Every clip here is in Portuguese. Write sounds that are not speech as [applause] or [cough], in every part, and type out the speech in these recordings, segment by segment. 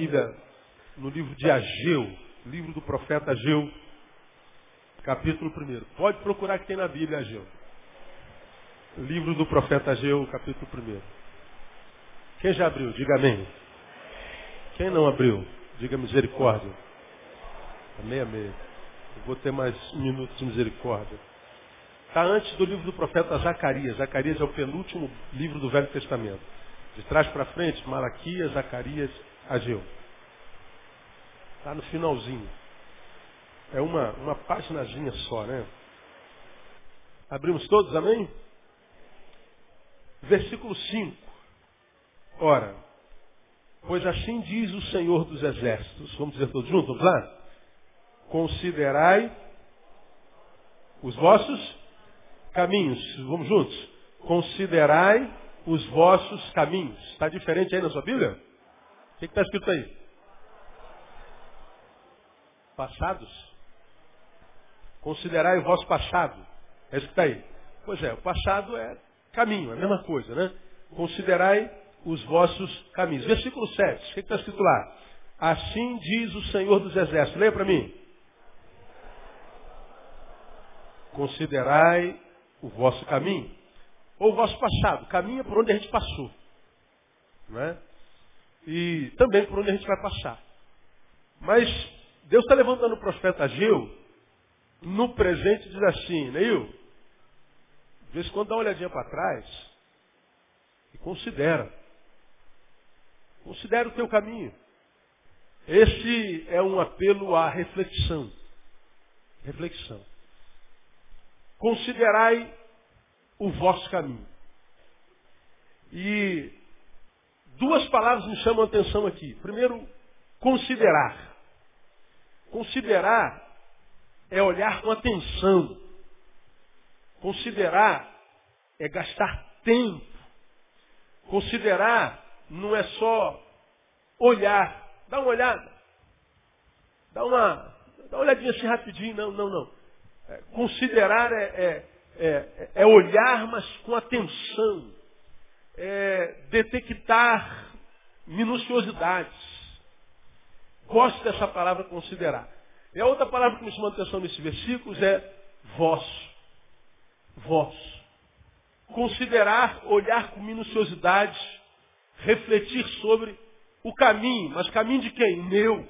Bíblia no livro de Ageu, livro do profeta Ageu, capítulo 1. Pode procurar que tem na Bíblia Ageu. Livro do profeta Ageu, capítulo 1. Quem já abriu? Diga amém. Quem não abriu? Diga misericórdia. Amém, amém. Eu vou ter mais um minuto de misericórdia. Está antes do livro do profeta Zacarias. Zacarias é o penúltimo livro do Velho Testamento. De trás para frente, Malaquias, Zacarias, Ageu. Está no finalzinho. É uma, uma paginazinha só, né? Abrimos todos, amém? Versículo 5. Ora, pois assim diz o Senhor dos Exércitos. Vamos dizer todos juntos, vamos lá? Considerai os vossos caminhos. Vamos juntos? Considerai os vossos caminhos. Está diferente aí na sua Bíblia? O que está escrito aí? Passados? Considerai o vosso passado. É isso que está aí. Pois é, o passado é caminho, é a mesma coisa, né? Considerai os vossos caminhos. Versículo 7, o que está escrito lá? Assim diz o Senhor dos Exércitos. Leia para mim. Considerai o vosso caminho, ou o vosso passado. Caminho é por onde a gente passou. Não é? E também por onde a gente vai passar. Mas Deus está levantando o profeta Ageu no presente diz assim, Neil, de vez em quando dá uma olhadinha para trás e considera. Considera o teu caminho. Esse é um apelo à reflexão. Reflexão. Considerai o vosso caminho. E duas palavras me chamam a atenção aqui. Primeiro, considerar. Considerar é olhar com atenção. Considerar é gastar tempo. Considerar não é só olhar. Dá uma olhada. Dá uma, dá uma olhadinha assim rapidinho. Não, não, não. É, considerar é, é, é, é, olhar, mas com atenção. É detectar minuciosidades. Gosto dessa palavra considerar. E a outra palavra que me chamou a atenção nesses versículos é vós. Vós. Considerar, olhar com minuciosidade, refletir sobre o caminho. Mas caminho de quem? Meu.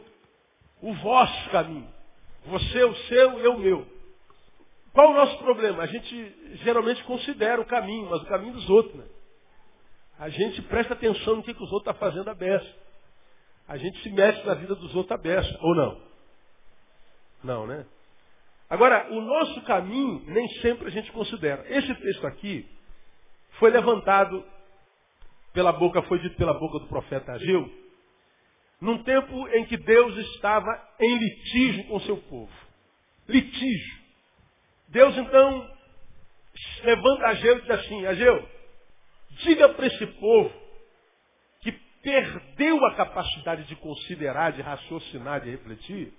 O vosso caminho. Você, o seu, eu, meu. Qual o nosso problema? A gente geralmente considera o caminho, mas o caminho dos outros. Né? A gente presta atenção no que, que os outros estão tá fazendo a. A gente se mete na vida dos outros a beça, ou não? Não, né? Agora, o nosso caminho nem sempre a gente considera. Esse texto aqui foi levantado pela boca, foi dito pela boca do profeta Ageu, num tempo em que Deus estava em litígio com seu povo. Litígio. Deus então levanta Ageu e diz assim, Ageu, diga para esse povo perdeu a capacidade de considerar, de raciocinar, de refletir,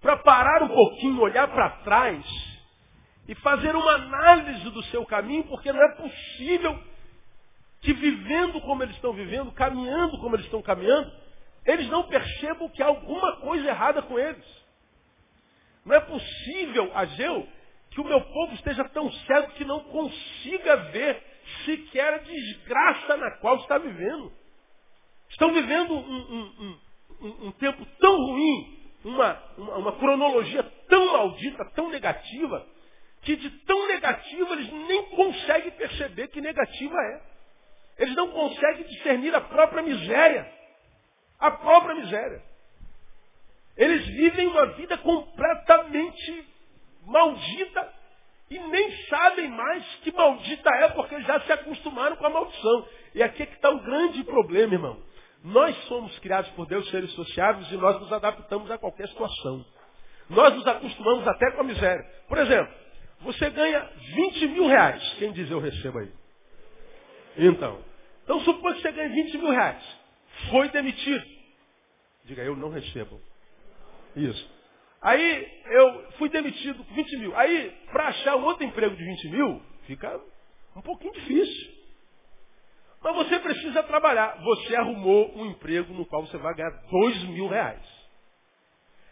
para parar um pouquinho, olhar para trás e fazer uma análise do seu caminho, porque não é possível que vivendo como eles estão vivendo, caminhando como eles estão caminhando, eles não percebam que há alguma coisa errada com eles. Não é possível, Ageu, que o meu povo esteja tão cego que não consiga ver sequer a desgraça na qual está vivendo. Estão vivendo um, um, um, um tempo tão ruim uma, uma, uma cronologia tão maldita, tão negativa, que de tão negativa eles nem conseguem perceber que negativa é. Eles não conseguem discernir a própria miséria. A própria miséria. Eles vivem uma vida completamente maldita e nem sabem mais que maldita é, porque já se acostumaram com a maldição. E aqui é que está o grande problema, irmão. Nós somos criados por Deus seres sociáveis e nós nos adaptamos a qualquer situação. Nós nos acostumamos até com a miséria. Por exemplo, você ganha 20 mil reais. Quem diz eu recebo aí? Então. Então supõe que você ganha 20 mil reais. Foi demitido. Diga, eu não recebo. Isso. Aí eu fui demitido com 20 mil. Aí, para achar um outro emprego de 20 mil, fica um pouquinho difícil. Mas você precisa trabalhar. Você arrumou um emprego no qual você vai ganhar dois mil reais.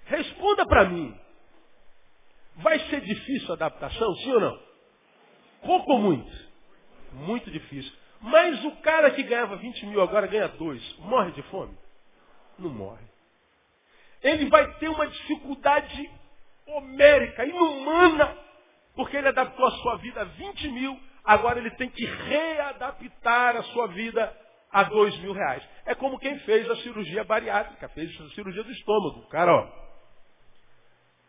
Responda para mim. Vai ser difícil a adaptação, sim ou não? Pouco ou muito? Muito difícil. Mas o cara que ganhava 20 mil agora ganha dois. Morre de fome? Não morre. Ele vai ter uma dificuldade homérica, inumana, porque ele adaptou a sua vida a 20 mil, agora ele tem que readaptar a sua vida a 2 mil reais. É como quem fez a cirurgia bariátrica, fez a cirurgia do estômago. Cara, ó,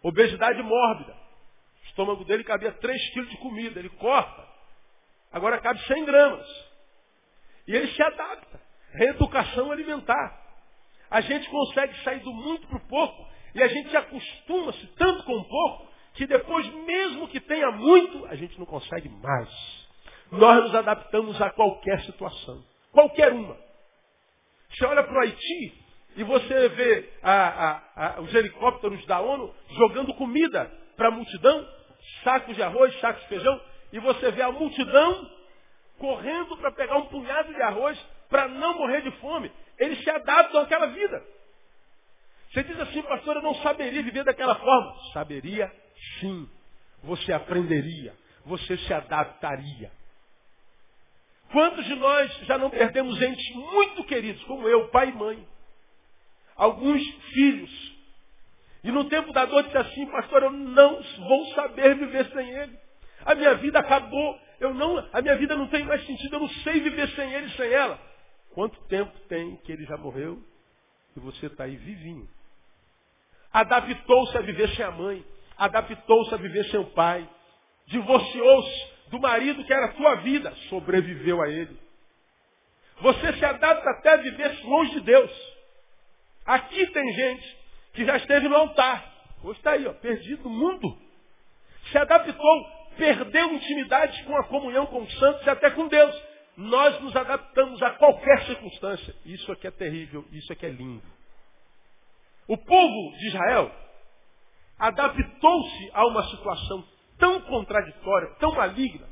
obesidade mórbida. O estômago dele cabia 3 quilos de comida, ele corta. Agora cabe 100 gramas. E ele se adapta. Reeducação alimentar. A gente consegue sair do muito para o pouco e a gente acostuma-se tanto com pouco que depois, mesmo que tenha muito, a gente não consegue mais. Nós nos adaptamos a qualquer situação. Qualquer uma. Você olha para o Haiti e você vê a, a, a, os helicópteros da ONU jogando comida para a multidão, sacos de arroz, sacos de feijão, e você vê a multidão correndo para pegar um punhado de arroz para não morrer de fome. Eles se adaptam àquela vida. Você diz assim, pastor, eu não saberia viver daquela forma. Saberia sim. Você aprenderia. Você se adaptaria. Quantos de nós já não perdemos entes muito queridos, como eu, pai e mãe? Alguns filhos. E no tempo da dor disse assim, pastor, eu não vou saber viver sem ele. A minha vida acabou. Eu não, a minha vida não tem mais sentido. Eu não sei viver sem ele, sem ela. Quanto tempo tem que ele já morreu e você está aí vivinho? Adaptou-se a viver sem a mãe. Adaptou-se a viver sem o pai. Divorciou-se do marido que era a tua vida. Sobreviveu a ele. Você se adapta até a viver longe de Deus. Aqui tem gente que já esteve no altar. Hoje está aí, ó, perdido no mundo. Se adaptou perdeu intimidade com a comunhão com os santos e até com Deus. Nós nos adaptamos a qualquer circunstância. Isso aqui é terrível, isso aqui é lindo. O povo de Israel adaptou-se a uma situação tão contraditória, tão maligna,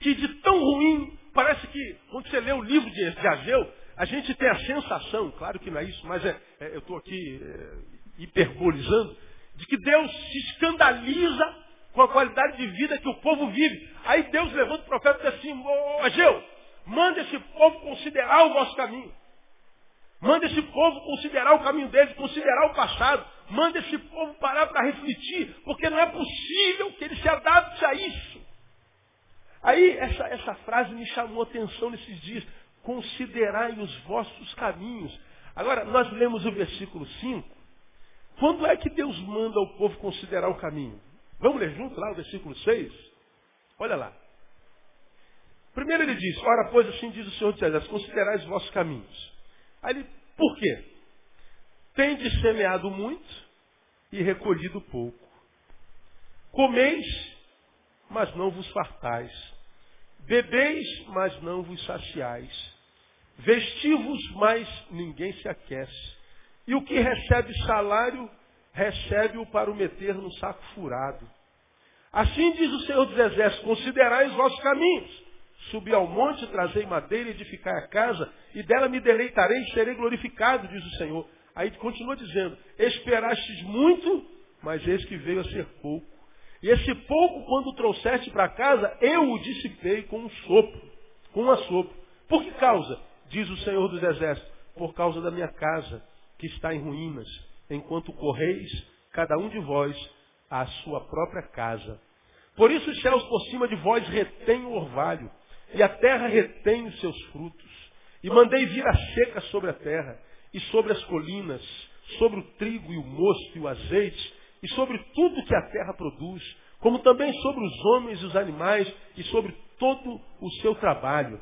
que de tão ruim, parece que quando você lê o livro de, de Ageu, a gente tem a sensação, claro que não é isso, mas é, é, eu estou aqui é, hiperbolizando, de que Deus se escandaliza com a qualidade de vida que o povo vive. Aí Deus levanta o profeta e diz assim, ô Ageu, manda esse povo considerar o vosso caminho. Manda esse povo considerar o caminho deles, considerar o passado. Manda esse povo parar para refletir, porque não é possível que ele se adapte a isso. Aí essa, essa frase me chamou atenção nesses dias. Considerai os vossos caminhos. Agora, nós lemos o versículo 5. Quando é que Deus manda o povo considerar o caminho? Vamos ler junto lá o versículo 6? Olha lá. Primeiro ele diz, ora pois assim diz o Senhor de Isaías, considerai os vossos caminhos. Aí ele, por quê? Tendes semeado muito e recolhido pouco. Comeis, mas não vos fartais. Bebeis, mas não vos saciais. Vestivos, mas ninguém se aquece. E o que recebe salário, recebe-o para o meter no saco furado. Assim diz o Senhor dos Exércitos, considerai os vossos caminhos. Subi ao monte, trazei madeira, edificai a casa, e dela me deleitarei e serei glorificado, diz o Senhor. Aí continua dizendo, esperastes muito, mas eis que veio a ser pouco. E esse pouco, quando trouxeste para casa, eu o dissipei com um sopro, com um assopro. Por que causa? Diz o Senhor dos Exércitos, por causa da minha casa, que está em ruínas enquanto correis, cada um de vós, à sua própria casa. Por isso os céus por cima de vós retêm o orvalho, e a terra retém os seus frutos. E mandei vir a seca sobre a terra, e sobre as colinas, sobre o trigo e o mosto e o azeite, e sobre tudo que a terra produz, como também sobre os homens e os animais, e sobre todo o seu trabalho.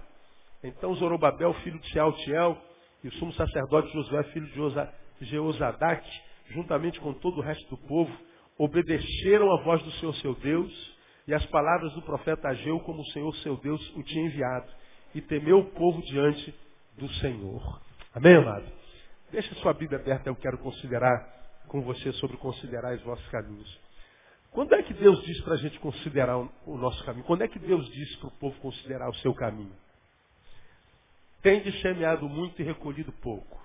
Então Zorobabel, filho de Sealtiel, e o sumo sacerdote Josué, filho de Jeozadak, juntamente com todo o resto do povo, obedeceram a voz do Senhor seu Deus e as palavras do profeta Ageu, como o Senhor seu Deus o tinha enviado, e temeu o povo diante do Senhor. Amém, amado? Deixa sua Bíblia aberta, eu quero considerar com você sobre considerar os vossos caminhos. Quando é que Deus diz para a gente considerar o nosso caminho? Quando é que Deus diz para o povo considerar o seu caminho? Tende semeado muito e recolhido pouco.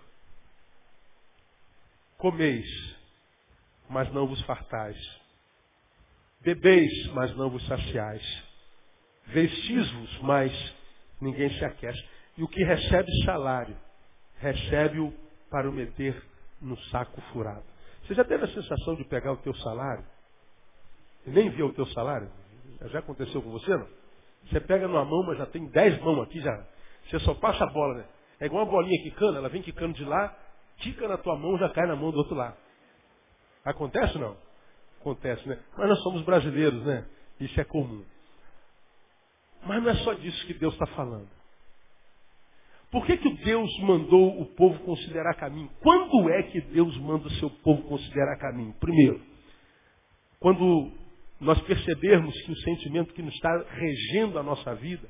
Comeis, mas não vos fartais. Bebeis, mas não vos saciais. Vestis-vos, mas ninguém se aquece. E o que recebe salário, recebe-o para o meter no saco furado. Você já teve a sensação de pegar o teu salário e nem viu o teu salário? Já aconteceu com você, não? Você pega numa mão, mas já tem dez mãos aqui, já. Você só passa a bola, né? É igual uma bolinha quicando, ela vem quicando de lá, quica na tua mão, já cai na mão do outro lado. Acontece ou não? Acontece, né? Mas nós somos brasileiros, né? Isso é comum. Mas não é só disso que Deus está falando. Por que, que Deus mandou o povo considerar caminho? Quando é que Deus manda o seu povo considerar caminho? Primeiro, quando nós percebermos que o sentimento que nos está regendo a nossa vida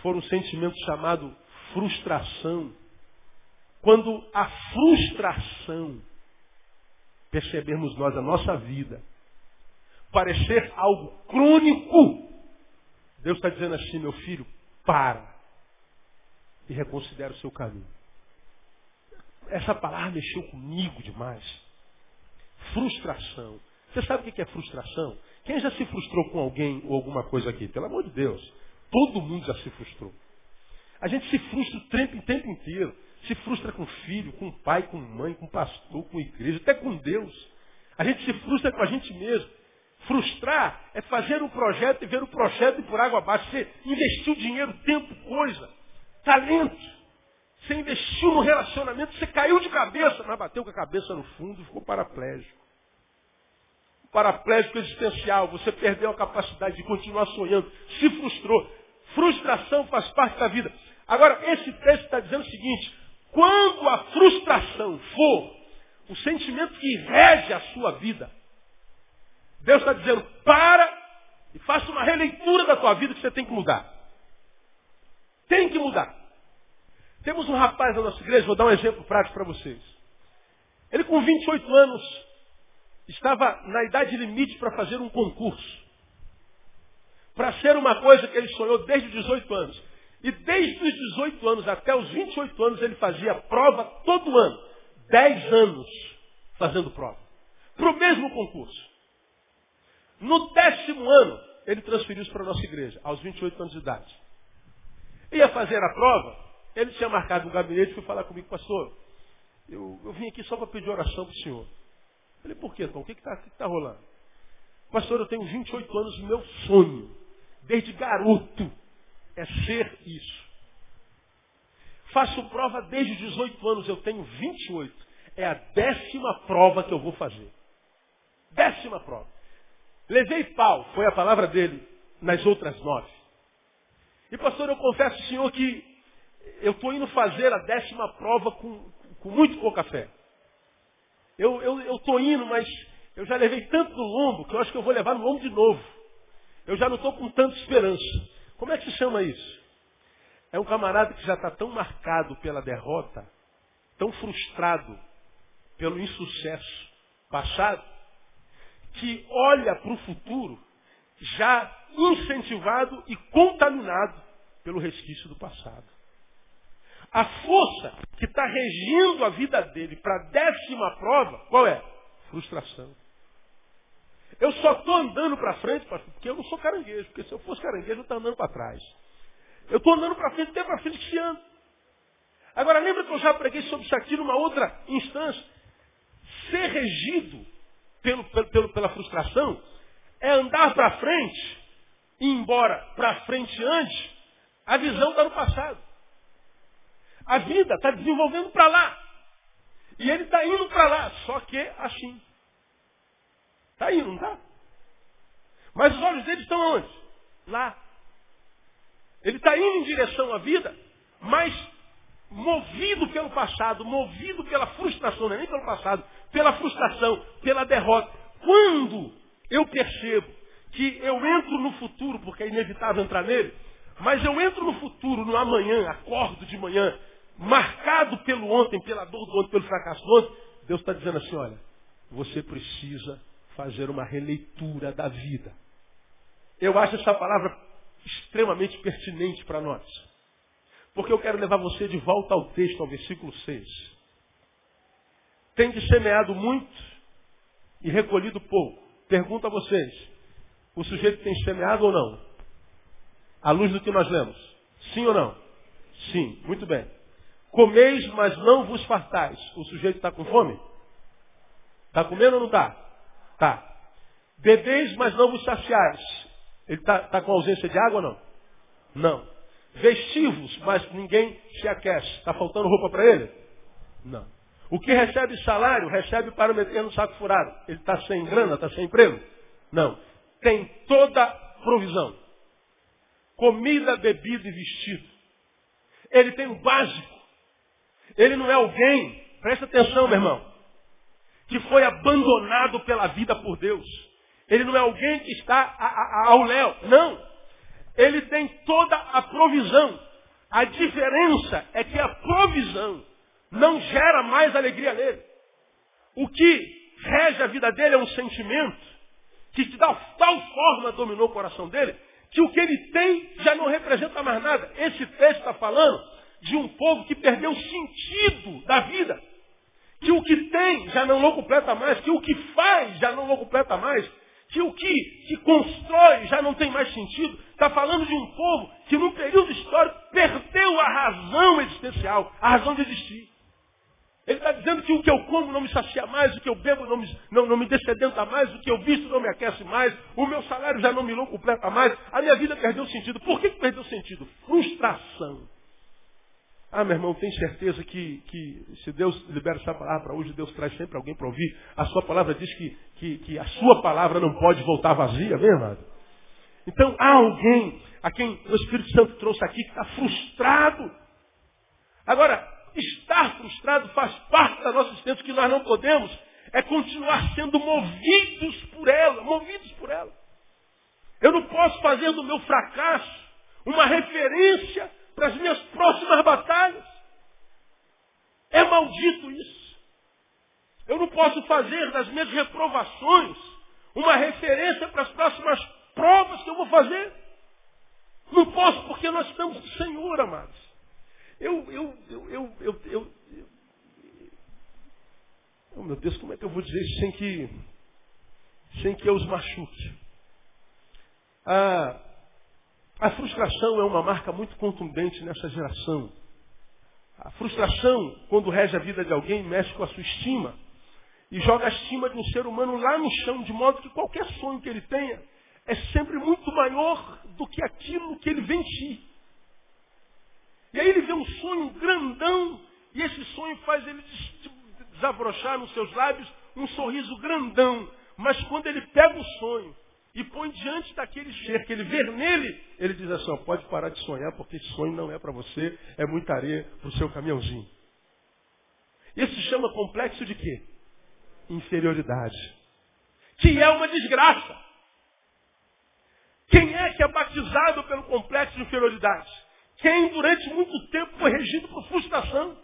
for um sentimento chamado frustração. Quando a frustração percebermos nós a nossa vida parecer algo crônico, Deus está dizendo assim, meu filho, para e reconsidera o seu caminho. Essa palavra mexeu comigo demais. Frustração. Você sabe o que é frustração? Quem já se frustrou com alguém ou alguma coisa aqui? Pelo amor de Deus. Todo mundo já se frustrou. A gente se frustra o tempo, o tempo inteiro. Se frustra com filho, com pai, com mãe, com pastor, com igreja, até com Deus. A gente se frustra com a gente mesmo. Frustrar é fazer um projeto e ver o projeto ir por água abaixo. Você investiu dinheiro, tempo, coisa, talento. Você investiu no relacionamento, você caiu de cabeça, mas bateu com a cabeça no fundo e ficou paraplégico paraplégico existencial, você perdeu a capacidade de continuar sonhando, se frustrou. Frustração faz parte da vida. Agora, esse texto está dizendo o seguinte: quando a frustração for o sentimento que rege a sua vida, Deus está dizendo, para e faça uma releitura da tua vida que você tem que mudar. Tem que mudar. Temos um rapaz na nossa igreja, vou dar um exemplo prático para vocês. Ele com 28 anos estava na idade limite para fazer um concurso. Para ser uma coisa que ele sonhou desde os 18 anos. E desde os 18 anos até os 28 anos ele fazia prova todo ano. 10 anos fazendo prova. Para o mesmo concurso. No décimo ano, ele transferiu-se para a nossa igreja, aos 28 anos de idade. Ia fazer a prova, ele tinha marcado um gabinete e foi falar comigo, pastor, eu, eu vim aqui só para pedir oração para o senhor. Falei, por quê, Tom? O que está tá rolando? Pastor, eu tenho 28 anos meu sonho, desde garoto, é ser isso. Faço prova desde os 18 anos, eu tenho 28. É a décima prova que eu vou fazer. Décima prova. Levei pau, foi a palavra dele, nas outras nove. E pastor, eu confesso ao senhor que eu estou indo fazer a décima prova com, com muito pouca fé. Eu estou indo, mas eu já levei tanto no lombo que eu acho que eu vou levar no lombo de novo. Eu já não estou com tanta esperança. Como é que se chama isso? É um camarada que já está tão marcado pela derrota, tão frustrado pelo insucesso passado, que olha para o futuro já incentivado e contaminado pelo resquício do passado. A força que está regindo a vida dele para a décima prova, qual é? Frustração. Eu só estou andando para frente, pastor, porque eu não sou caranguejo. Porque se eu fosse caranguejo, eu estaria andando para trás. Eu estou andando para frente, até para frente que se anda. Agora, lembra que eu já preguei sobre isso aqui numa outra instância? Ser regido pelo, pelo, pela frustração é andar para frente, e embora para frente antes, a visão está no passado. A vida está desenvolvendo para lá. E ele está indo para lá, só que assim. Está indo, não está? Mas os olhos dele estão onde? Lá. Ele está indo em direção à vida, mas movido pelo passado, movido pela frustração, não é nem pelo passado, pela frustração, pela derrota. Quando eu percebo que eu entro no futuro, porque é inevitável entrar nele, mas eu entro no futuro, no amanhã, acordo de manhã, marcado pelo ontem, pela dor do ontem, pelo fracasso do ontem, Deus está dizendo assim, olha, você precisa fazer uma releitura da vida. Eu acho essa palavra extremamente pertinente para nós. Porque eu quero levar você de volta ao texto, ao versículo 6. Tem de semeado muito e recolhido pouco. Pergunto a vocês, o sujeito tem semeado ou não? À luz do que nós lemos. Sim ou não? Sim, muito bem. Comeis, mas não vos fartais. O sujeito está com fome? Está comendo ou não está? Está. Bebeis, mas não vos saciais. Ele está tá com ausência de água ou não? Não. Vestivos, mas ninguém se aquece. Está faltando roupa para ele? Não. O que recebe salário, recebe para meter no saco furado. Ele está sem grana, está sem emprego? Não. Tem toda provisão. Comida, bebida e vestido. Ele tem o básico. Ele não é alguém, presta atenção, meu irmão, que foi abandonado pela vida por Deus. Ele não é alguém que está a, a, ao léu. Não. Ele tem toda a provisão. A diferença é que a provisão não gera mais alegria nele. O que rege a vida dele é um sentimento que de tal, tal forma dominou o coração dele, que o que ele tem já não representa mais nada. Esse texto está falando de um povo que perdeu o sentido da vida. Que o que tem já não o completa mais, que o que faz já não o completa mais, que o que, que constrói já não tem mais sentido. Está falando de um povo que num período histórico perdeu a razão existencial, a razão de existir. Ele está dizendo que o que eu como não me sacia mais, o que eu bebo não me, não, não me descedenta mais, o que eu visto não me aquece mais, o meu salário já não me completa mais, a minha vida perdeu sentido. Por que, que perdeu sentido? Frustração. Ah, meu irmão, tem certeza que, que se Deus libera essa palavra hoje, Deus traz sempre alguém para ouvir. A sua palavra diz que, que, que, a sua palavra não pode voltar vazia, vem, amado? Então, há alguém a quem o Espírito Santo trouxe aqui que está frustrado. Agora, estar frustrado faz parte da nossa existência, que nós não podemos é continuar sendo movidos por ela, movidos por ela. Eu não posso fazer do meu fracasso uma referência para as minhas próximas batalhas. É maldito isso. Eu não posso fazer das minhas reprovações uma referência para as próximas provas que eu vou fazer. Não posso, porque nós estamos do Senhor, amados. Eu, eu, eu, eu, eu, eu, eu oh, meu Deus, como é que eu vou dizer isso sem que, sem que eu os machuque? Ah, a frustração é uma marca muito contundente nessa geração. A frustração, quando rege a vida de alguém, mexe com a sua estima e joga a estima de um ser humano lá no chão, de modo que qualquer sonho que ele tenha é sempre muito maior do que aquilo que ele si. E aí ele vê um sonho grandão e esse sonho faz ele desabrochar nos seus lábios um sorriso grandão. Mas quando ele pega o sonho e põe diante daquele ser que ele vê nele, ele diz assim, ó, pode parar de sonhar, porque esse sonho não é para você, é muita areia para o seu caminhãozinho. Isso se chama complexo de quê? Inferioridade. Que é uma desgraça. Quem é que é batizado pelo complexo de inferioridade? Quem durante muito tempo foi regido por frustração.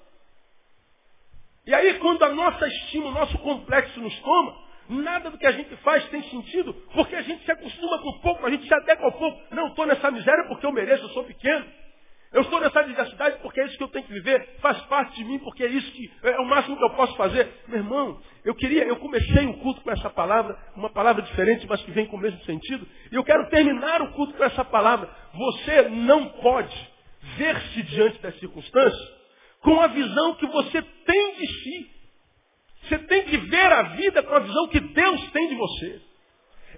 E aí quando a nossa estima, o nosso complexo nos toma, Nada do que a gente faz tem sentido, porque a gente se acostuma com pouco, a gente se adequa ao pouco. Não estou nessa miséria porque eu mereço, eu sou pequeno. Eu estou nessa diversidade porque é isso que eu tenho que viver, faz parte de mim, porque é isso que é o máximo que eu posso fazer. Meu irmão, eu queria, eu comecei o culto com essa palavra, uma palavra diferente, mas que vem com o mesmo sentido, e eu quero terminar o culto com essa palavra. Você não pode ver-se diante das circunstâncias com a visão que você tem de si. Você tem que ver a vida com a visão que Deus tem de você.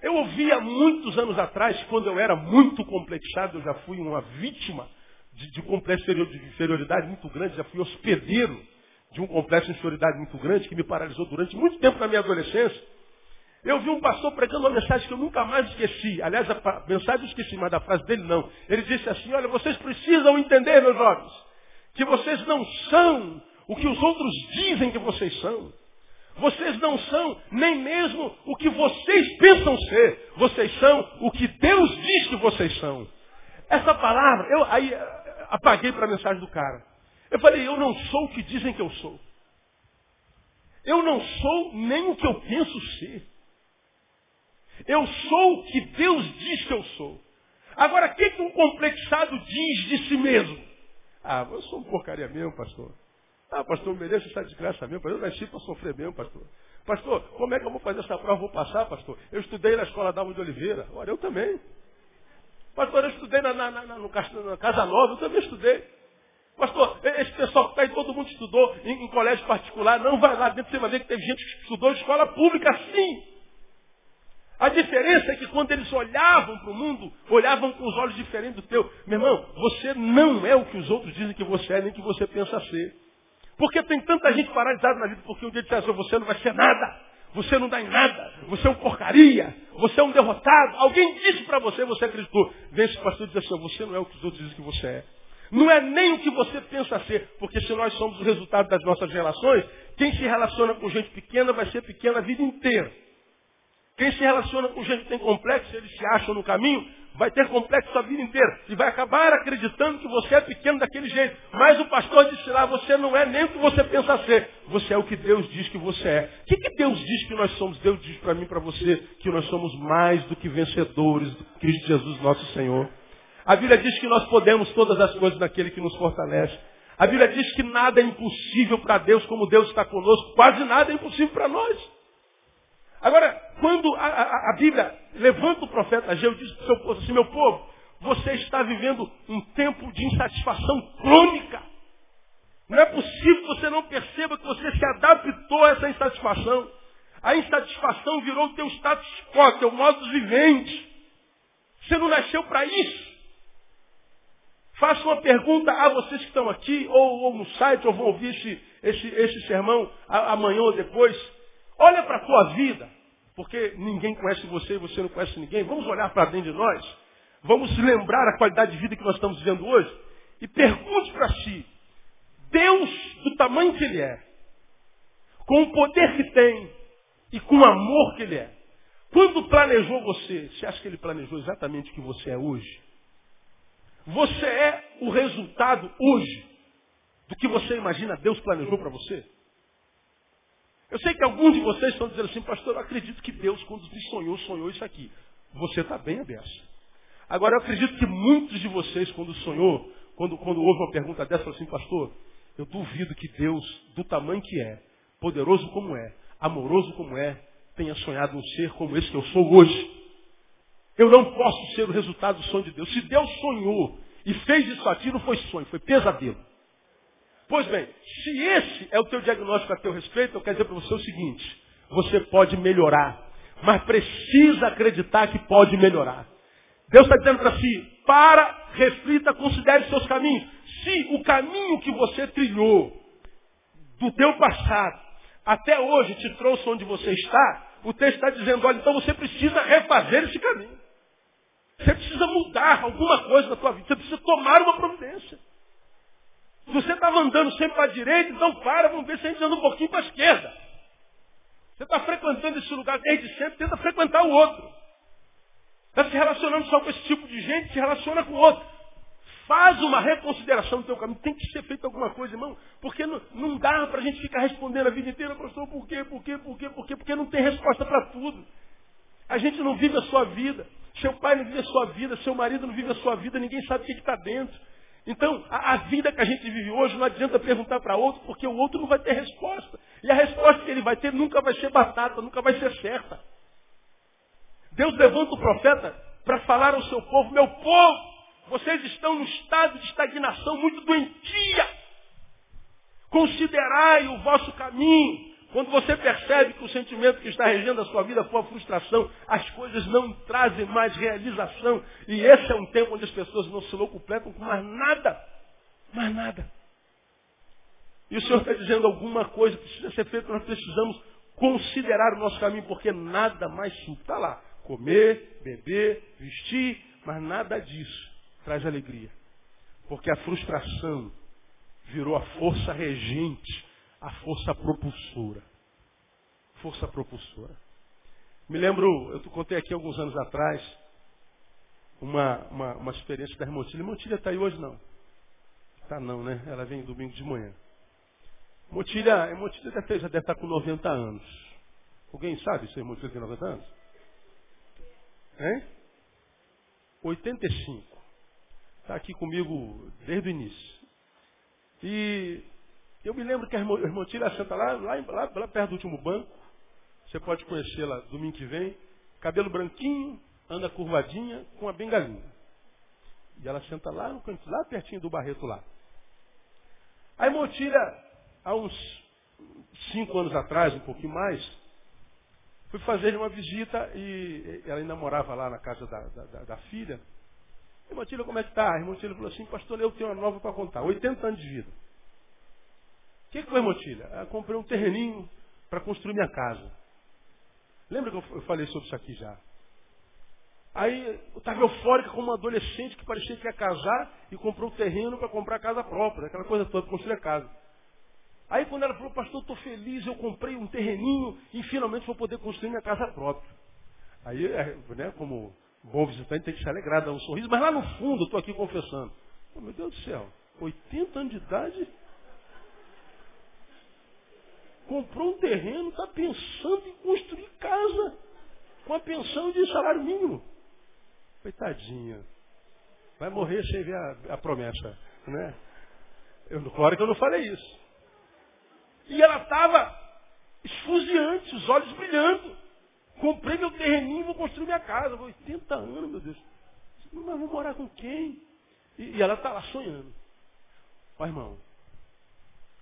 Eu ouvia muitos anos atrás, quando eu era muito complexado, eu já fui uma vítima de, de complexo de inferioridade muito grande, já fui hospedeiro de um complexo de inferioridade muito grande que me paralisou durante muito tempo na minha adolescência. Eu vi um pastor pregando uma mensagem que eu nunca mais esqueci. Aliás, a mensagem eu esqueci, mas da frase dele não. Ele disse assim, olha, vocês precisam entender, meus jovens, que vocês não são o que os outros dizem que vocês são. Vocês não são nem mesmo o que vocês pensam ser. Vocês são o que Deus diz que vocês são. Essa palavra, eu aí eh, apaguei para a mensagem do cara. Eu falei, eu não sou o que dizem que eu sou. Eu não sou nem o que eu penso ser. Eu sou o que Deus diz que eu sou. Agora, o que, que um complexado diz de si mesmo? Ah, eu sou um porcaria mesmo, pastor. Ah, pastor, eu mereço essa desgraça mesmo, pastor. Eu nasci para sofrer mesmo, pastor. Pastor, como é que eu vou fazer essa prova? Vou passar, pastor? Eu estudei na escola da de Oliveira. Olha, eu também. Pastor, eu estudei na, na, na, no, na Casa Nova, eu também estudei. Pastor, esse pessoal que está aí, todo mundo estudou em, em, colégio particular, não vai lá dentro, você vai ver que teve gente que estudou em escola pública, sim. A diferença é que quando eles olhavam para o mundo, olhavam com os olhos diferentes do teu. Meu irmão, você não é o que os outros dizem que você é, nem que você pensa ser. Porque tem tanta gente paralisada na vida, porque um dia disseram assim, você não vai ser nada, você não dá em nada, você é um porcaria, você é um derrotado. Alguém disse para você, você acreditou. Vem esse pastor e diz assim, você não é o que os outros dizem que você é. Não é nem o que você pensa ser, porque se nós somos o resultado das nossas relações, quem se relaciona com gente pequena vai ser pequena a vida inteira. Quem se relaciona com gente que tem complexo, eles se acham no caminho, vai ter complexo a vida inteira. E vai acabar acreditando que você é pequeno daquele jeito. Mas o pastor disse lá, você não é nem o que você pensa ser. Você é o que Deus diz que você é. O que, que Deus diz que nós somos? Deus diz para mim para você que nós somos mais do que vencedores do Cristo Jesus nosso Senhor. A Bíblia diz que nós podemos todas as coisas naquele que nos fortalece. A Bíblia diz que nada é impossível para Deus, como Deus está conosco, quase nada é impossível para nós. Agora, quando a, a, a, Bíblia levanta o profeta Ageu e diz para o seu povo assim, meu povo, você está vivendo um tempo de insatisfação crônica. Não é possível que você não perceba que você se adaptou a essa insatisfação. A insatisfação virou o teu status quo, teu modo de vivente. Você não nasceu para isso. Faço uma pergunta a vocês que estão aqui, ou, ou no site, ou vão ouvir esse, esse, esse sermão amanhã ou depois. Olha para a tua vida, porque ninguém conhece você e você não conhece ninguém. Vamos olhar para dentro de nós. Vamos lembrar a qualidade de vida que nós estamos vivendo hoje. E pergunte para si, Deus, do tamanho que Ele é, com o poder que tem e com o amor que Ele é, quando planejou você, você acha que Ele planejou exatamente o que você é hoje? Você é o resultado hoje do que você imagina Deus planejou para você? Eu sei que alguns de vocês estão dizendo assim, pastor, eu acredito que Deus, quando me sonhou, sonhou isso aqui. Você está bem aberto. Agora, eu acredito que muitos de vocês, quando sonhou, quando, quando houve uma pergunta dessa, falaram assim, pastor, eu duvido que Deus, do tamanho que é, poderoso como é, amoroso como é, tenha sonhado um ser como esse que eu sou hoje. Eu não posso ser o resultado do sonho de Deus. Se Deus sonhou e fez isso aqui, não foi sonho, foi pesadelo. Pois bem, se esse é o teu diagnóstico a teu respeito, eu quero dizer para você o seguinte: você pode melhorar, mas precisa acreditar que pode melhorar. Deus está dizendo para si: para, reflita, considere seus caminhos. Se o caminho que você trilhou do teu passado até hoje te trouxe onde você está, o texto está dizendo: olha, então você precisa refazer esse caminho. Você precisa mudar alguma coisa na tua vida. Você precisa tomar uma providência. Se você estava andando sempre para a direita, então para, vamos ver se a gente anda um pouquinho para a esquerda. Você está frequentando esse lugar desde sempre, tenta frequentar o outro. Está se relacionando só com esse tipo de gente, se relaciona com o outro. Faz uma reconsideração do teu caminho. Tem que ser feito alguma coisa, irmão. Porque não, não dá para a gente ficar respondendo a vida inteira, pastor, por quê, por quê, por quê, por quê? Porque não tem resposta para tudo. A gente não vive a sua vida. Seu pai não vive a sua vida, seu marido não vive a sua vida, ninguém sabe o que está dentro. Então, a, a, vida que a gente vive hoje não adianta perguntar para outro, porque o outro não vai ter resposta. E a resposta que ele vai ter nunca vai ser batata, nunca vai ser certa. Deus levanta o profeta para falar ao seu povo, meu povo, vocês estão num estado de estagnação muito doentia. Considerai o vosso caminho. Quando você percebe que o sentimento que está regendo a sua vida foi a frustração, as coisas não trazem mais realização. E esse é um tempo onde as pessoas não se locupletam com mais nada. Mais nada. E o Senhor está dizendo alguma coisa precisa ser feita, nós precisamos considerar o nosso caminho, porque nada mais simples. Está lá. Comer, beber, vestir, mas nada disso traz alegria. Porque a frustração virou a força regente a força propulsora. Força propulsora. Me lembro, eu te contei aqui alguns anos atrás, uma, uma, uma experiência da irmã Motilha. Motilha está aí hoje não? Está não, né? Ela vem domingo de manhã. Motilha, Motilha deve, já deve estar com 90 anos. Alguém sabe se a Motilha tem 90 anos? Hein? 85. Está aqui comigo desde o início. E eu me lembro que a Hermotilha senta lá, lá, lá, lá perto do último banco. Você pode conhecê-la domingo que vem. Cabelo branquinho, anda curvadinha, com a bengalinha. E ela senta lá no canto, lá pertinho do Barreto lá. A Hermotilha, há uns cinco anos atrás, um pouquinho mais, fui fazer uma visita e ela ainda morava lá na casa da, da, da filha. Irmã Tília, como é que está? A irmã Tília falou assim, pastor, eu tenho uma nova para contar. 80 anos de vida. O que, que foi, Tília? Eu comprei um terreninho para construir minha casa. Lembra que eu falei sobre isso aqui já? Aí eu estava eufórica como uma adolescente que parecia que ia casar e comprou um terreno para comprar a casa própria, aquela coisa toda, construir a casa. Aí quando ela falou, pastor, estou feliz, eu comprei um terreninho e finalmente vou poder construir minha casa própria. Aí, é, né, como bom visitante tem que se alegrar, dar um sorriso, mas lá no fundo eu estou aqui confessando. Oh, meu Deus do céu, 80 anos de idade, comprou um terreno, está pensando em construir casa com a pensão de salário mínimo. Coitadinha. Vai morrer sem ver a, a promessa. Né? Eu, claro que eu não falei isso. E ela estava esfuziante, os olhos brilhando. Comprei meu terreninho vou construir minha casa. 80 anos, meu Deus. Mas vou morar com quem? E, e ela está lá sonhando. Ó irmão,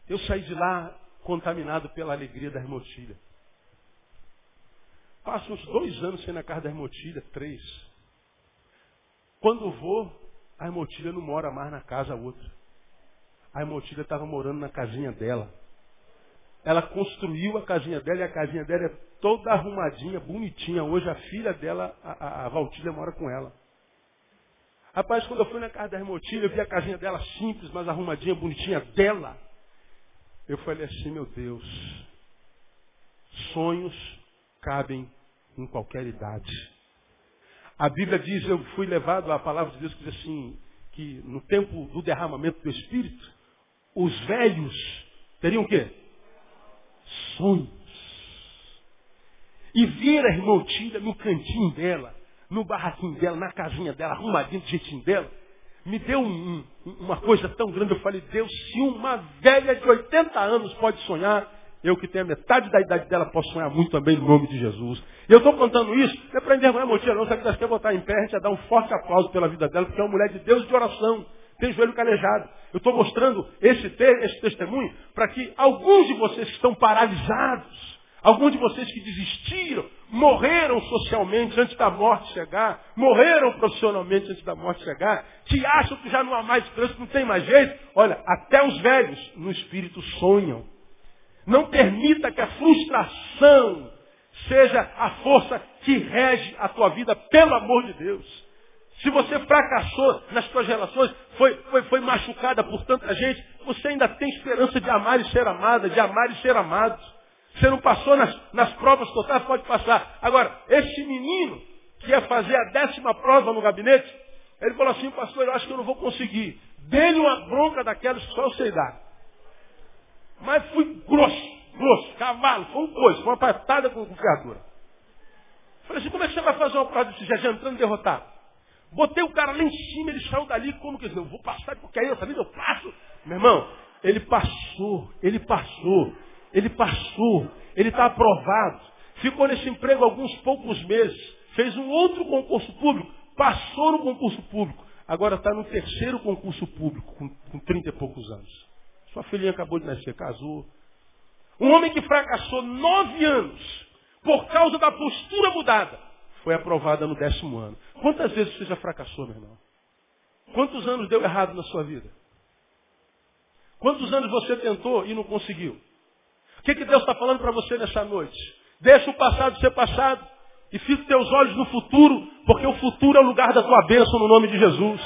eu saí de lá contaminado pela alegria da irmotilha. Passo uns dois anos sem na casa da irmotilha, três. Quando vou, a irmotilha não mora mais na casa outra. A irmotilha estava morando na casinha dela. Ela construiu a casinha dela e a casinha dela é toda arrumadinha, bonitinha. Hoje a filha dela, a, a Valtília, mora com ela. Rapaz, quando eu fui na casa da Hermotilha, eu vi a casinha dela simples, mas arrumadinha, bonitinha dela. Eu falei assim, meu Deus, sonhos cabem em qualquer idade. A Bíblia diz, eu fui levado à palavra de Deus que diz assim, que no tempo do derramamento do Espírito, os velhos teriam o quê? sonhos. E ver a irmã Otília no cantinho dela, no barraquinho dela, na casinha dela, arrumadinho do jeitinho dela, me deu um, uma coisa tão grande. Eu falei, Deus, se uma velha de 80 anos pode sonhar, eu que tenho a metade da idade dela posso sonhar muito também no nome de Jesus. E eu estou contando isso, não é para envergonhar a Motinha não, se ela quer botar em pé, a gente ia dar um forte aplauso pela vida dela, porque é uma mulher de Deus de oração tem joelho calejado. Eu estou mostrando esse, esse testemunho para que alguns de vocês que estão paralisados, alguns de vocês que desistiram, morreram socialmente antes da morte chegar, morreram profissionalmente antes da morte chegar, que acham que já não há mais esperança, não tem mais jeito. Olha, até os velhos no espírito sonham. Não permita que a frustração seja a força que rege a tua vida, pelo amor de Deus. Se você fracassou nas suas relações, foi, foi, foi machucada por tanta gente, você ainda tem esperança de amar e ser amada, de amar e ser amado. Você não passou nas, nas provas totais, pode passar. Agora, esse menino que ia fazer a décima prova no gabinete, ele falou assim, pastor, eu acho que eu não vou conseguir. Dê-lhe uma bronca daquelas que só eu sei dar. Mas fui grosso, grosso, cavalo, foi um coisa, foi uma patada com, com ferradura. Falei assim, como é que você vai fazer uma prova desse já entrando derrotado? Botei o cara lá em cima, ele saiu dali como que eu vou passar, porque aí essa vida eu passo. Meu irmão, ele passou, ele passou, ele passou, ele está aprovado. Ficou nesse emprego alguns poucos meses, fez um outro concurso público, passou no concurso público, agora está no terceiro concurso público, com, com 30 e poucos anos. Sua filhinha acabou de nascer, casou. Um homem que fracassou nove anos por causa da postura mudada foi aprovada no décimo ano. Quantas vezes você já fracassou, meu irmão? Quantos anos deu errado na sua vida? Quantos anos você tentou e não conseguiu? Que, que Deus está falando para você nessa noite? Deixa o passado ser passado e fique teus olhos no futuro, porque o futuro é o lugar da tua bênção no nome de Jesus.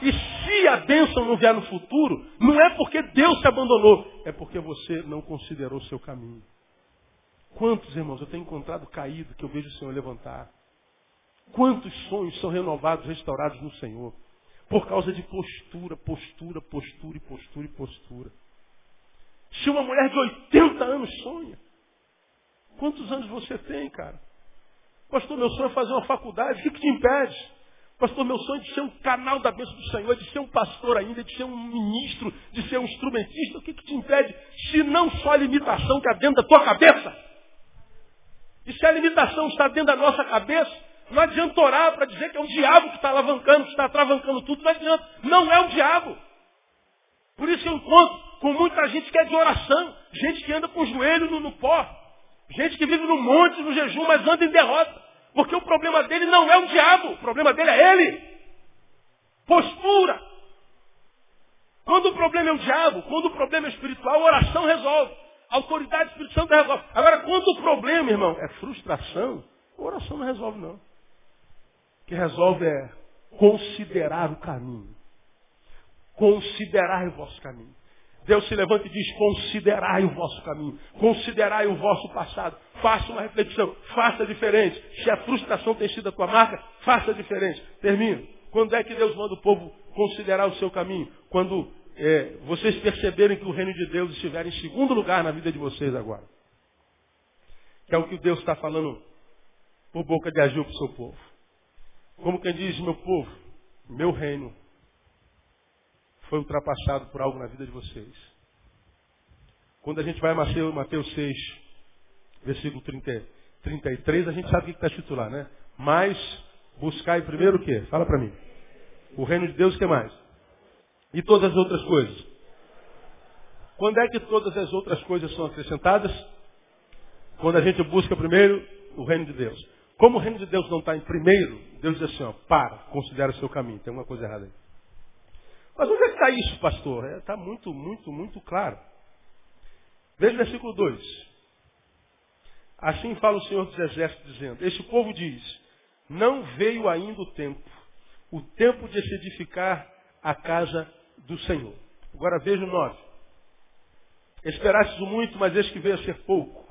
E se a bênção não vier no futuro, não é porque Deus te abandonou, é porque você não considerou o seu caminho. Quantos, irmãos, eu tenho encontrado caído que eu vejo o Senhor levantar? Quantos sonhos são renovados, restaurados no Senhor? Por causa de postura, postura, postura e postura e postura. Se uma mulher de 80 anos sonha, quantos anos você tem, cara? Pastor, meu sonho é fazer uma faculdade, o que, que te impede? Pastor, meu sonho é de ser um canal da bênção do Senhor, de ser um pastor ainda, de ser um ministro, de ser um instrumentista. O que, que te impede? Se não só a limitação que há dentro da tua cabeça. E se a limitação está dentro da nossa cabeça, não adianta orar para dizer que é o diabo que está alavancando, que está travancando tudo. Não adianta. Não é o diabo. Por isso eu encontro com muita gente que é de oração, gente que anda com o joelho no, no pó, gente que vive no monte, no jejum, mas anda em derrota. Porque o problema dele não é o diabo, o problema dele é ele. Postura. Quando o problema é o diabo, quando o problema é espiritual, a oração resolve. A autoridade Santo resolve. Agora, quando o problema, irmão, é frustração, a oração não resolve, não. O que resolve é considerar o caminho. Considerar o vosso caminho. Deus se levanta e diz, considerai o vosso caminho, considerai o vosso passado, faça uma reflexão, faça diferente. Se a frustração tem sido a tua marca, faça diferente. Termino. Quando é que Deus manda o povo considerar o seu caminho? Quando é, vocês perceberem que o reino de Deus estiver em segundo lugar na vida de vocês agora. Que é o que Deus está falando por boca de Agil para o seu povo. Como quem diz, meu povo, meu reino foi ultrapassado por algo na vida de vocês. Quando a gente vai a Mateus 6, versículo 30, 33, a gente sabe o que está escrito lá, né? Mas buscai primeiro o quê? Fala para mim. O reino de Deus, o que mais? E todas as outras coisas. Quando é que todas as outras coisas são acrescentadas? Quando a gente busca primeiro o reino de Deus. Como o reino de Deus não está em primeiro, Deus diz assim, ó, para, considera o seu caminho. Tem uma coisa errada aí. Mas onde é que está isso, pastor? Está é, muito, muito, muito claro. Veja o versículo 2. Assim fala o Senhor dos Exércitos, dizendo: Este povo diz: Não veio ainda o tempo, o tempo de se edificar a casa do Senhor. Agora veja o 9. Esperastes o muito, mas este que veio a ser pouco.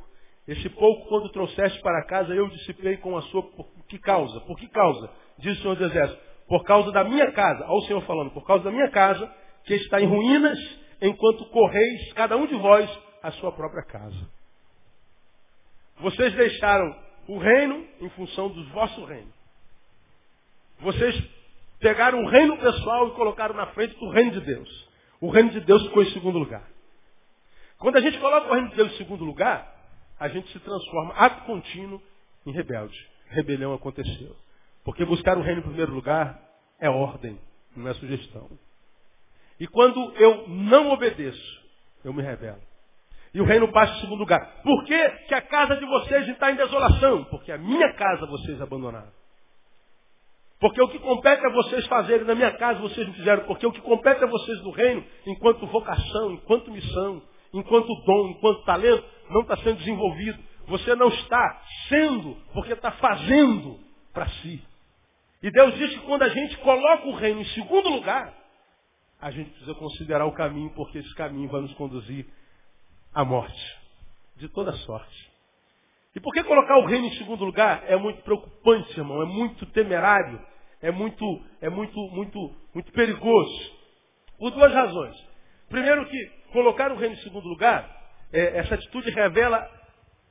Esse pouco, quando trouxeste para casa, eu dissipei com a sua. Por que causa? Por que causa? Diz o Senhor dos Exércitos por causa da minha casa, olha o Senhor falando, por causa da minha casa, que está em ruínas, enquanto correis, cada um de vós, a sua própria casa. Vocês deixaram o reino em função do vosso reino. Vocês pegaram o reino pessoal e colocaram na frente do reino de Deus. O reino de Deus ficou em segundo lugar. Quando a gente coloca o reino de Deus em segundo lugar, a gente se transforma, ato contínuo, em rebelde. Rebelião aconteceu. Porque buscar o reino em primeiro lugar é ordem, não é sugestão. E quando eu não obedeço, eu me rebelo. E o reino passa em segundo lugar. Por que, que a casa de vocês está em desolação? Porque a minha casa vocês abandonaram. Porque o que compete a vocês fazerem na minha casa vocês não fizeram. Porque o que compete a vocês no reino, enquanto vocação, enquanto missão, enquanto dom, enquanto talento, não está sendo desenvolvido. Você não está sendo, porque está fazendo para si. E Deus diz que quando a gente coloca o reino em segundo lugar, a gente precisa considerar o caminho, porque esse caminho vai nos conduzir à morte. De toda sorte. E por que colocar o reino em segundo lugar é muito preocupante, irmão, é muito temerário, é muito, é muito, muito, muito perigoso. Por duas razões. Primeiro que colocar o reino em segundo lugar, é, essa atitude revela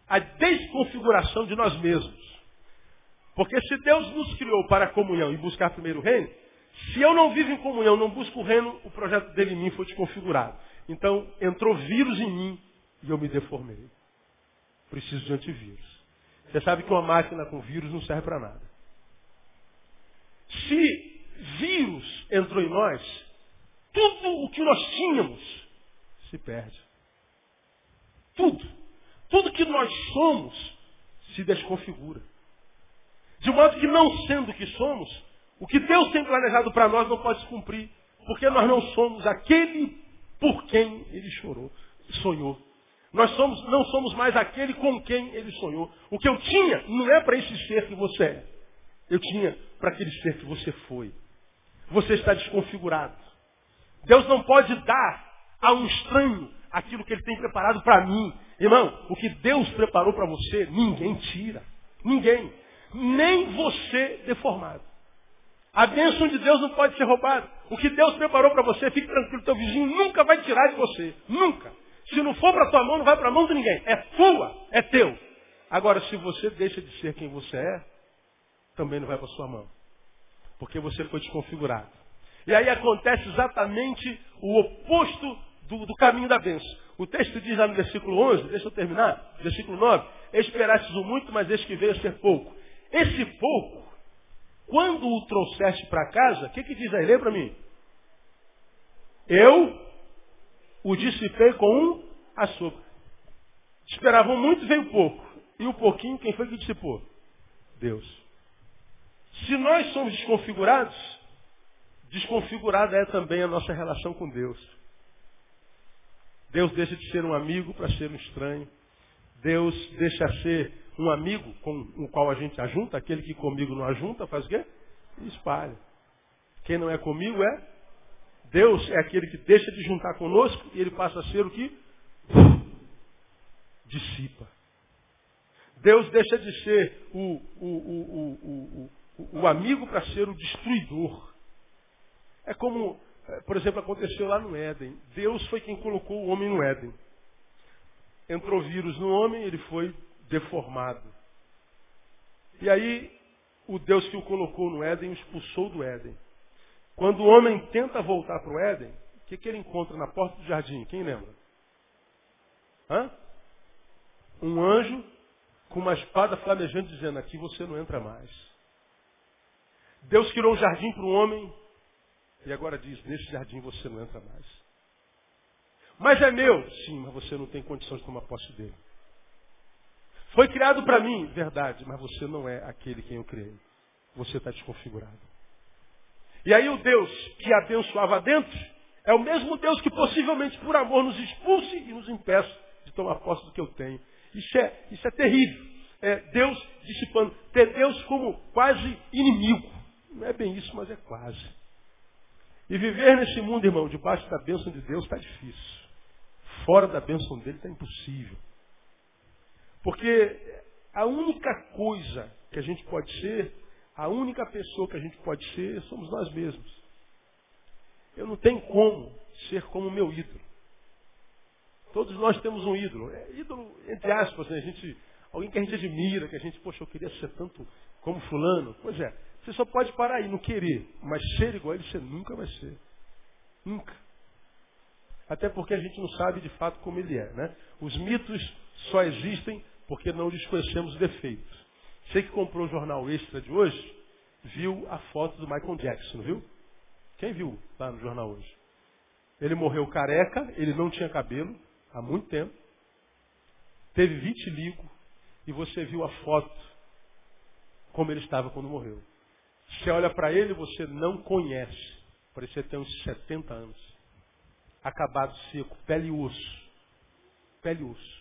a desconfiguração de nós mesmos. Porque se Deus nos criou para a comunhão e buscar primeiro o reino, se eu não vivo em comunhão, não busco o reino, o projeto dele em mim foi desconfigurado. Então, entrou vírus em mim e eu me deformei. Preciso de antivírus. Você sabe que uma máquina com vírus não serve para nada. Se vírus entrou em nós, tudo o que nós tínhamos se perde. Tudo. Tudo que nós somos se desconfigura. De modo que não sendo o que somos, o que Deus tem planejado para nós não pode se cumprir. Porque nós não somos aquele por quem ele chorou, sonhou. Nós somos, não somos mais aquele com quem ele sonhou. O que eu tinha não é para esse ser que você é. Eu tinha para aquele ser que você foi. Você está desconfigurado. Deus não pode dar a um estranho aquilo que ele tem preparado para mim. Irmão, o que Deus preparou para você, ninguém tira. Ninguém nem você deformado. A bênção de Deus não pode ser roubada. O que Deus preparou para você, fique tranquilo, teu vizinho nunca vai tirar de você. Nunca. Se não for para tua mão, não vai para a mão de ninguém. É tua, é teu. Agora, se você deixa de ser quem você é, também não vai para sua mão. Porque você foi desconfigurado. E aí acontece exatamente o oposto do, do caminho da bênção. O texto diz lá no versículo 11, deixa eu terminar, versículo 9, esperastes o muito, mas este que veio a ser pouco. Esse pouco, quando o trouxeste para casa, o que, que diz aí? Lê para mim. Eu o dissipei com um açúcar. Esperavam muito, veio pouco. E o pouquinho, quem foi que dissipou? Deus. Se nós somos desconfigurados, desconfigurada é também a nossa relação com Deus. Deus deixa de ser um amigo para ser um estranho. Deus deixa de ser um amigo com o qual a gente ajunta. Aquele que comigo não ajunta, faz o quê? Espalha. Quem não é comigo é Deus é aquele que deixa de juntar conosco e ele passa a ser o que? Dissipa. Deus deixa de ser o, o, o, o amigo para ser o destruidor. É como, é, por exemplo, aconteceu lá no Éden. Deus foi quem colocou o homem no Éden. Entrou vírus no homem, ele foi deformado. E aí, o Deus que o colocou no Éden o expulsou do Éden. Quando o homem tenta voltar para o Éden, o que, que ele encontra na porta do jardim? Quem lembra? Hã? Um anjo com uma espada flamejante dizendo, aqui você não entra mais. Deus criou um jardim para o homem e agora diz, nesse jardim você não entra mais. Mas é meu? Sim, mas você não tem condições de tomar posse dele. Foi criado para mim, verdade, mas você não é aquele quem eu criei. Você está desconfigurado. E aí o Deus que abençoava dentro é o mesmo Deus que possivelmente por amor nos expulse e nos impeça de tomar posse do que eu tenho. Isso é, isso é terrível. É Deus dissipando. Ter Deus como quase inimigo. Não é bem isso, mas é quase. E viver nesse mundo, irmão, debaixo da bênção de Deus está difícil. Fora da bênção dele está impossível. Porque a única coisa que a gente pode ser a única pessoa que a gente pode ser somos nós mesmos. Eu não tenho como ser como o meu ídolo. Todos nós temos um ídolo. É, ídolo, entre aspas, né? a gente, alguém que a gente admira, que a gente, poxa, eu queria ser tanto como fulano. Pois é, você só pode parar aí, não querer, mas ser igual a ele você nunca vai ser. Nunca. Até porque a gente não sabe de fato como ele é. Né? Os mitos só existem porque não lhes conhecemos defeitos. Você que comprou o jornal extra de hoje, viu a foto do Michael Jackson, viu? Quem viu lá no jornal hoje? Ele morreu careca, ele não tinha cabelo há muito tempo, teve vitiligo e você viu a foto como ele estava quando morreu. Você olha para ele você não conhece. Parecia ter uns 70 anos. Acabado seco, pele e osso. Pele e osso.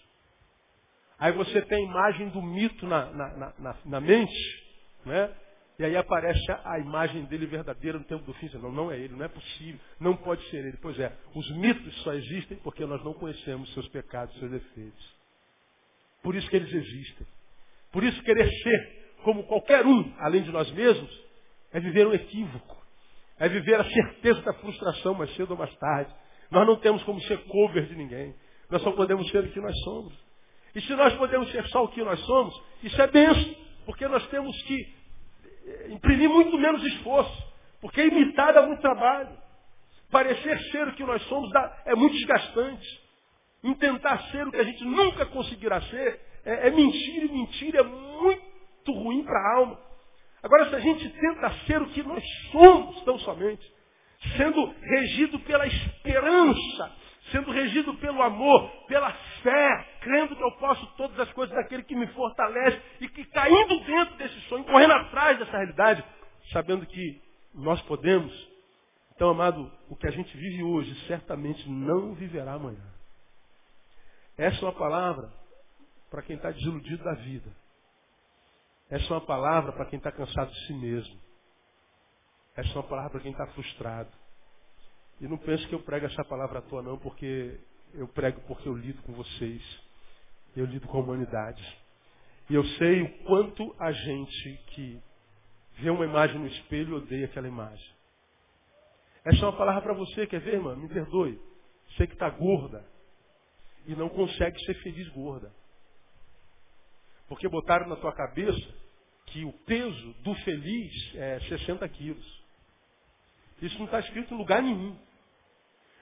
Aí você tem a imagem do mito na, na, na, na mente, né? E aí aparece a, imagem dele verdadeira no tempo do fim. Não, não é ele, não é possível, não pode ser ele. Pois é, os mitos só existem porque nós não conhecemos seus pecados, seus defeitos. Por isso que eles existem. Por isso querer ser como qualquer um, além de nós mesmos, é viver um equívoco. É viver a certeza da frustração mais cedo ou mais tarde. Nós não temos como ser cover de ninguém. Nós só podemos ser o que nós somos. E se nós podemos ser só o que nós somos, isso é benção, porque nós temos que eh, imprimir muito menos esforço, porque imitar dá muito trabalho. Parecer ser o que nós somos dá, é muito desgastante. Intentar ser o que a gente nunca conseguirá ser é, é mentira e mentira é muito ruim para a alma. Agora, se a gente tenta ser o que nós somos tão somente, sendo regido pela esperança, sendo regido pelo amor, pela fé, crendo que eu posso todas as coisas daquele que me fortalece e que caindo dentro desse sonho, correndo atrás dessa realidade, sabendo que nós podemos. Então, amado, o que a gente vive hoje certamente não viverá amanhã. Essa é uma palavra para quem está desiludido da vida. Essa é uma palavra para quem está cansado de si mesmo. Essa é uma palavra para quem está frustrado. E não pense que eu prego essa palavra à toa, não, porque eu prego porque eu lido com vocês. Eu lido com a humanidade. E eu sei o quanto a gente que vê uma imagem no espelho odeia aquela imagem. Essa é uma palavra para você, quer ver, irmã? Me perdoe. Você que está gorda e não consegue ser feliz gorda. Porque botaram na tua cabeça que o peso do feliz é 60 quilos. Isso não está escrito em lugar nenhum.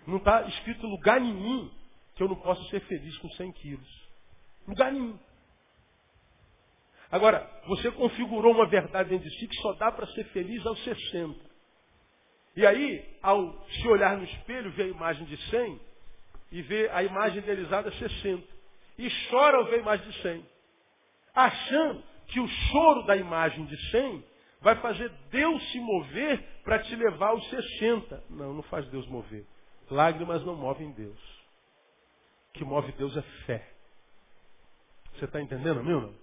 Não está escrito lugar nenhum que eu não possa ser feliz com 100 quilos. Lugar nenhum. Agora, você configurou uma verdade dentro de si que só dá para ser feliz aos 60. E aí, ao se olhar no espelho, ver a imagem de 100 e ver a imagem idealizada 60. E chora ao ver a imagem de 100. Achando que o choro da imagem de 100 vai fazer Deus se mover para te levar aos 60. Não, não faz Deus mover. Lágrimas não movem Deus. O que move Deus é fé. Você está entendendo, meu? Não?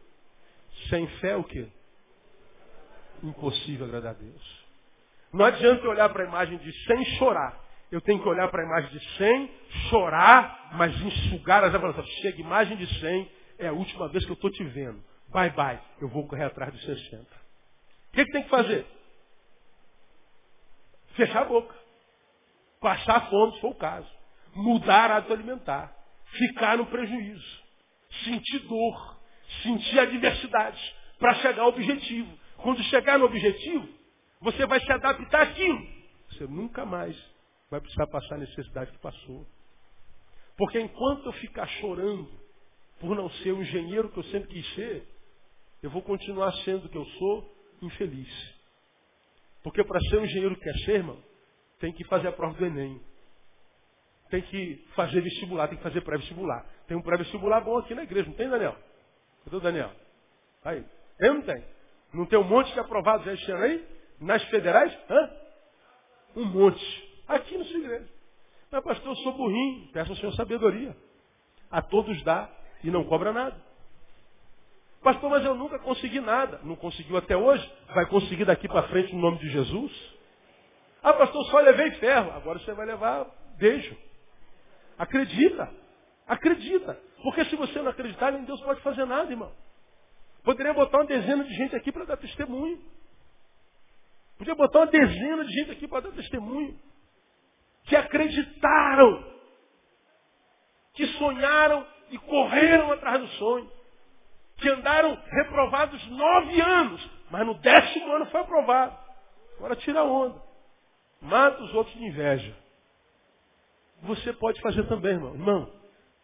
Sem fé é o quê? Impossível agradar a Deus. Não adianta eu olhar para a imagem de 100 e chorar. Eu tenho que olhar para a imagem de 100, chorar, mas enxugar as lágrimas. Chega, imagem de 100, é a última vez que eu estou te vendo. Bye, bye. Eu vou correr atrás dos 60. O que, que tem que fazer? Fechar a boca. Passar fome, se for o caso. Mudar hábito alimentar. Ficar no prejuízo. Sentir dor. Sentir adversidades. Para chegar ao objetivo. Quando chegar no objetivo, você vai se adaptar àquilo. Você nunca mais vai precisar passar a necessidade que passou. Porque enquanto eu ficar chorando por não ser o engenheiro que eu sempre quis ser, eu vou continuar sendo o que eu sou, infeliz. Porque para ser o engenheiro que quer ser, irmão, tem que fazer a prova do Enem. Tem que fazer vestibular, tem que fazer pré-vestibular. Tem um pré-vestibular bom aqui na igreja, não tem, Daniel? Cadê o Daniel? Aí. Tem não tem? Não tem um monte de aprovados esse ano aí? Nas federais? Hã? Um monte. Aqui na sua igreja. Mas, pastor, eu sou burrinho. Peço ao Senhor sabedoria. A todos dá e não cobra nada. Pastor, mas eu nunca consegui nada. Não conseguiu até hoje? Vai conseguir daqui para frente no nome de Jesus? Ah, pastor, só levei ferro. Agora você vai levar beijo. Acredita. Acredita. Porque se você não acreditar, nem Deus pode fazer nada, irmão. Poderia botar uma dezena de gente aqui para dar testemunho. Podia botar uma dezena de gente aqui para dar testemunho. Que acreditaram. Que sonharam e correram atrás do sonho que andaram reprovados nove anos, mas no décimo ano foi aprovado. Agora tira a onda. Mata os outros de inveja. Você pode fazer também, irmão. Irmão,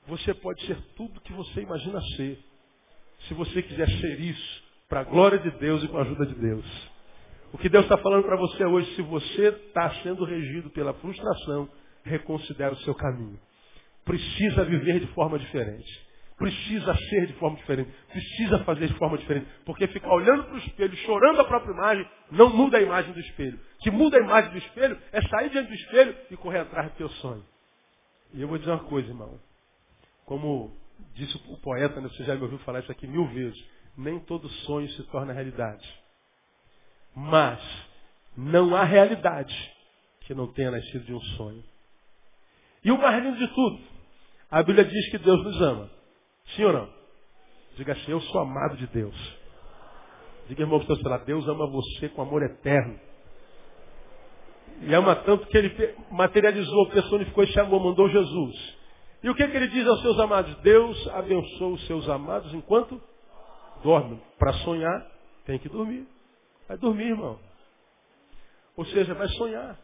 você pode ser tudo que você imagina ser. Se você quiser ser isso, para a glória de Deus e com a ajuda de Deus. O que Deus está falando para você hoje, se você está sendo regido pela frustração, reconsidere o seu caminho. Precisa viver de forma diferente. Precisa ser de forma diferente. Precisa fazer de forma diferente. Porque ficar olhando para o espelho, chorando a própria imagem, não muda a imagem do espelho. Que muda a imagem do espelho é sair diante do espelho e correr atrás do teu sonho. E eu vou dizer uma coisa, irmão. Como disse o poeta, né, você já me ouviu falar isso aqui mil vezes. Nem todo sonho se torna realidade. Mas não há realidade que não tenha nascido de um sonho. E o mais lindo de tudo, a Bíblia diz que Deus nos ama. Sim ou não? Diga assim, eu sou amado de Deus. Diga, irmão, que está Deus ama você com amor eterno. E ama tanto que ele materializou, personificou e chamou, mandou Jesus. E o que, que ele diz aos seus amados? Deus abençoa os seus amados enquanto dormem. Para sonhar, tem que dormir. Vai dormir, irmão. Ou seja, vai sonhar.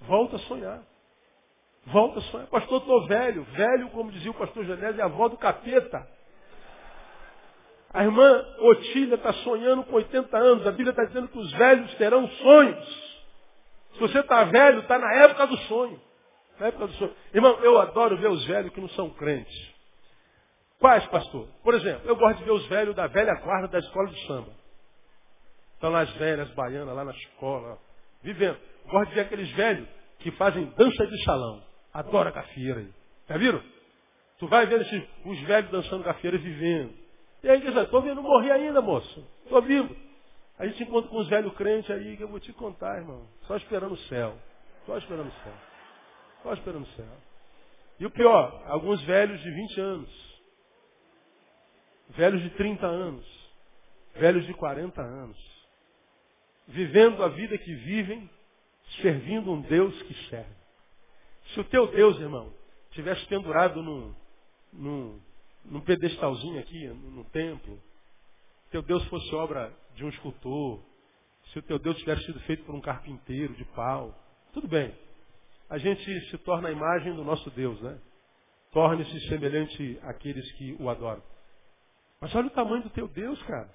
Volta a sonhar. Volta a sonhar. Pastor, estou velho. Velho, como dizia o pastor Genésio, é a avó do capeta. A irmã Otília está sonhando com 80 anos. A Bíblia está dizendo que os velhos terão sonhos. Se você está velho, está na época do sonho. Na época do sonho. Irmão, eu adoro ver os velhos que não são crentes. Quais, pastor? Por exemplo, eu gosto de ver os velhos da velha guarda da escola de samba. Estão lá as velhas baianas, lá na escola, vivendo. Gosto de ver aqueles velhos que fazem dança de salão. Adora gafieira aí. Já viram? Tu vai ver esses, os velhos dançando gafieira vivendo. E aí, diz, estou vendo morrer ainda, moço. Estou vivo. A gente encontra com os velhos crentes aí que eu vou te contar, irmão. Só esperando o céu. Só esperando o céu. Só esperando o céu. E o pior, alguns velhos de 20 anos. Velhos de 30 anos. Velhos de 40 anos. Vivendo a vida que vivem, servindo um Deus que serve. Se o teu Deus, irmão, tivesse pendurado num, num, num pedestalzinho aqui, num templo, teu Deus fosse obra de um escultor, se o teu Deus tivesse sido feito por um carpinteiro de pau, tudo bem. A gente se torna a imagem do nosso Deus, né? Torne-se semelhante àqueles que o adoram. Mas olha o tamanho do teu Deus, cara.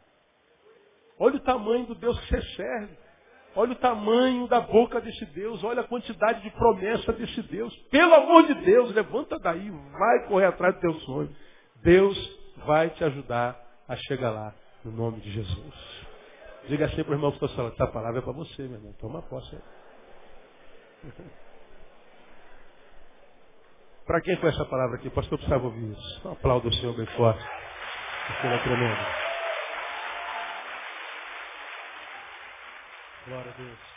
Olha o tamanho do Deus que você serve. Olha o tamanho da boca desse Deus. Olha a quantidade de promessa desse Deus. Pelo amor de Deus, levanta daí. Vai correr atrás do teu sonho. Deus vai te ajudar a chegar lá. No nome de Jesus. Diga assim para o irmão que está falando. Essa palavra é para você, meu irmão. Toma posse. [laughs] Para quem foi essa palavra aqui? Pastor precisava ouvir isso. Aplauda o Senhor bem forte. Isso é tremendo. Glória a Deus.